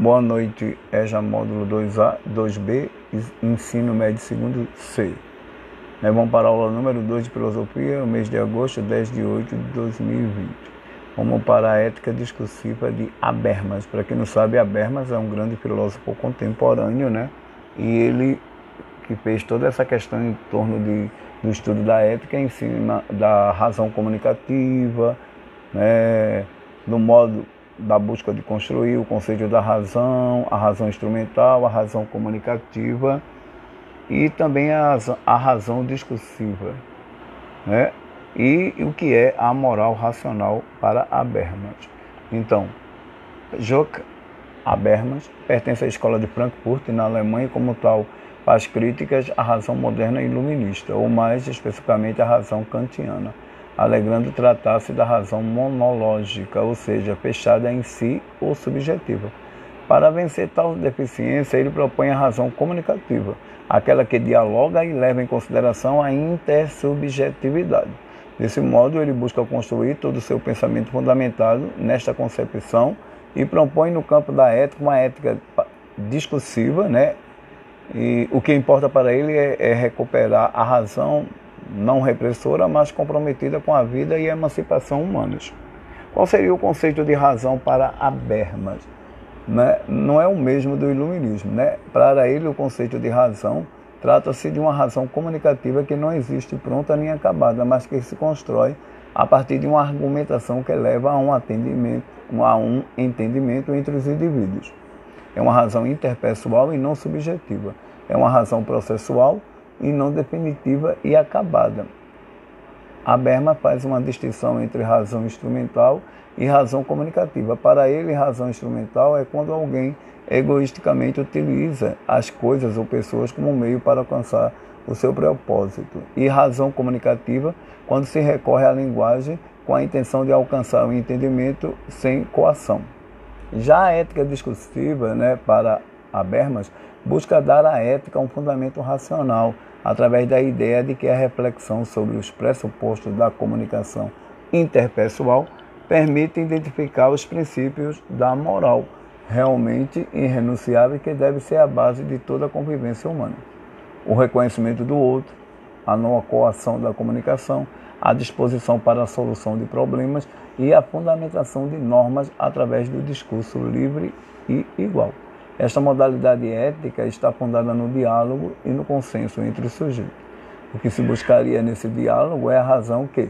Boa noite, EJA Módulo 2A, 2B, Ensino Médio Segundo C. Nós vamos para a aula número 2 de Filosofia, mês de agosto, 10 de 8 de 2020. Vamos para a ética discursiva de Habermas. Para quem não sabe, Habermas é um grande filósofo contemporâneo, né? E ele que fez toda essa questão em torno de, do estudo da ética em cima da razão comunicativa, né? do modo da busca de construir o conceito da razão, a razão instrumental, a razão comunicativa e também a, a razão discursiva. Né? E o que é a moral racional para Habermas. Então, Jock Habermas pertence à escola de Frankfurt, na Alemanha, como tal faz críticas à razão moderna iluminista, ou mais especificamente à razão kantiana alegando tratar-se da razão monológica, ou seja, fechada em si ou subjetiva. Para vencer tal deficiência, ele propõe a razão comunicativa, aquela que dialoga e leva em consideração a intersubjetividade. Desse modo, ele busca construir todo o seu pensamento fundamentado nesta concepção e propõe no campo da ética uma ética discursiva, né? E o que importa para ele é, é recuperar a razão não repressora, mas comprometida com a vida e a emancipação humanas. Qual seria o conceito de razão para Habermas? Né? Não é o mesmo do iluminismo. Né? Para ele, o conceito de razão trata-se de uma razão comunicativa que não existe pronta nem acabada, mas que se constrói a partir de uma argumentação que leva a um, atendimento, a um entendimento entre os indivíduos. É uma razão interpessoal e não subjetiva. É uma razão processual e não definitiva e acabada. A Berma faz uma distinção entre razão instrumental e razão comunicativa. Para ele, razão instrumental é quando alguém egoisticamente utiliza as coisas ou pessoas como meio para alcançar o seu propósito. E razão comunicativa, quando se recorre à linguagem com a intenção de alcançar o entendimento sem coação. Já a ética discursiva, né, para Habermas, busca dar à ética um fundamento racional, através da ideia de que a reflexão sobre os pressupostos da comunicação interpessoal permite identificar os princípios da moral, realmente irrenunciável que deve ser a base de toda a convivência humana. O reconhecimento do outro, a não coação da comunicação, a disposição para a solução de problemas e a fundamentação de normas através do discurso livre e igual. Esta modalidade ética está fundada no diálogo e no consenso entre os sujeitos. O que se buscaria nesse diálogo é a razão que,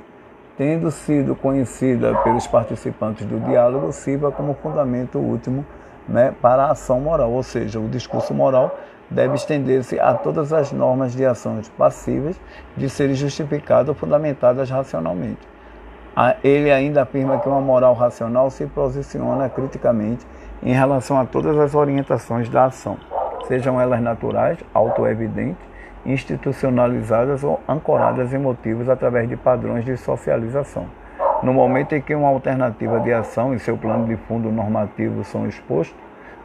tendo sido conhecida pelos participantes do diálogo, sirva como fundamento último né, para a ação moral, ou seja, o discurso moral deve estender-se a todas as normas de ações passíveis de serem justificadas ou fundamentadas racionalmente. Ele ainda afirma que uma moral racional se posiciona criticamente em relação a todas as orientações da ação, sejam elas naturais, autoevidentes, institucionalizadas ou ancoradas em motivos através de padrões de socialização. No momento em que uma alternativa de ação e seu plano de fundo normativo são expostos,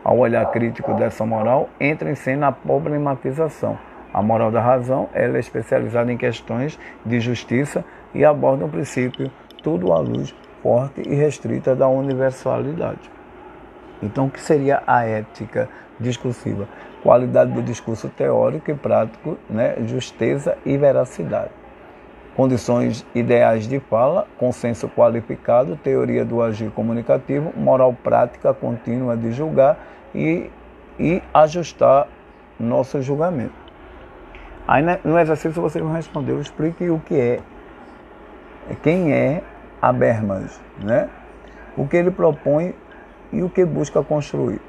ao olhar crítico dessa moral, entra em cena a problematização. A moral da razão ela é especializada em questões de justiça e aborda um princípio tudo à luz forte e restrita da universalidade. Então, o que seria a ética discursiva? Qualidade do discurso teórico e prático, né? justeza e veracidade. Condições ideais de fala, consenso qualificado, teoria do agir comunicativo, moral prática contínua de julgar e, e ajustar nosso julgamento. Aí né, no exercício você não respondeu, explique o que é, quem é Habermas, né? O que ele propõe e o que busca construir.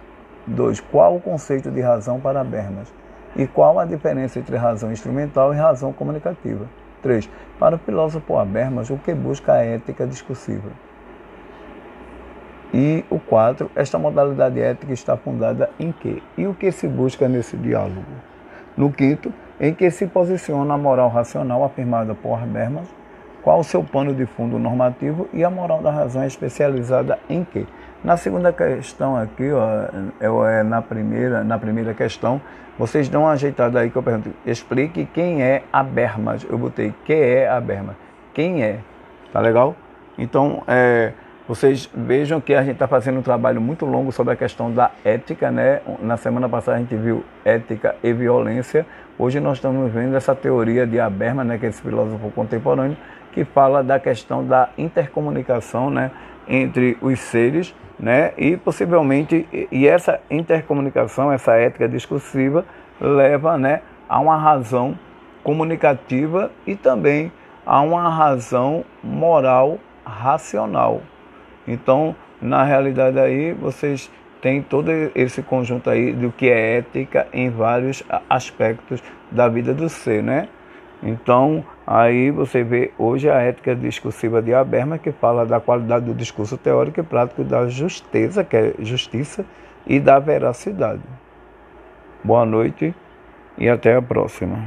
2. Qual o conceito de razão para Habermas? E qual a diferença entre razão instrumental e razão comunicativa? 3. Para o filósofo Habermas, o que busca a ética discursiva? E o 4. Esta modalidade ética está fundada em quê? E o que se busca nesse diálogo? No quinto, em que se posiciona a moral racional afirmada por Habermas, qual o seu pano de fundo normativo e a moral da razão é especializada em quê? Na segunda questão aqui, ó, é, na, primeira, na primeira questão, vocês dão uma ajeitada aí que eu pergunto. Explique quem é Habermas. Eu botei que é Habermas. Quem é? Tá legal? Então, é, Vocês vejam que a gente está fazendo um trabalho muito longo sobre a questão da ética, né? Na semana passada a gente viu ética e violência. Hoje nós estamos vendo essa teoria de Habermas, né, que é esse filósofo contemporâneo, que fala da questão da intercomunicação, né, entre os seres, né? E possivelmente e essa intercomunicação, essa ética discursiva leva, né, a uma razão comunicativa e também a uma razão moral racional. Então, na realidade aí, vocês têm todo esse conjunto aí do que é ética em vários aspectos da vida do ser, né? Então, aí você vê hoje a ética discursiva de Habermas, que fala da qualidade do discurso teórico e prático da justiça, que é justiça, e da veracidade. Boa noite e até a próxima.